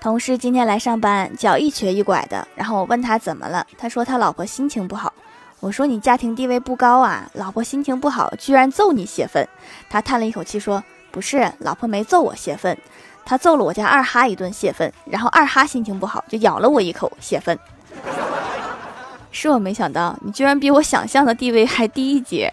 同事今天来上班脚一瘸一拐的然后我问他怎么了？他说他老婆心情不好我说你家庭地位不高啊老婆心情不好居然揍你泄愤他叹了一口气说不是老婆没揍我泄愤。他揍了我家二哈一顿泄愤然后二哈心情不好就咬了我一口泄愤。是我没想到你居然比我想象的地位还低一截。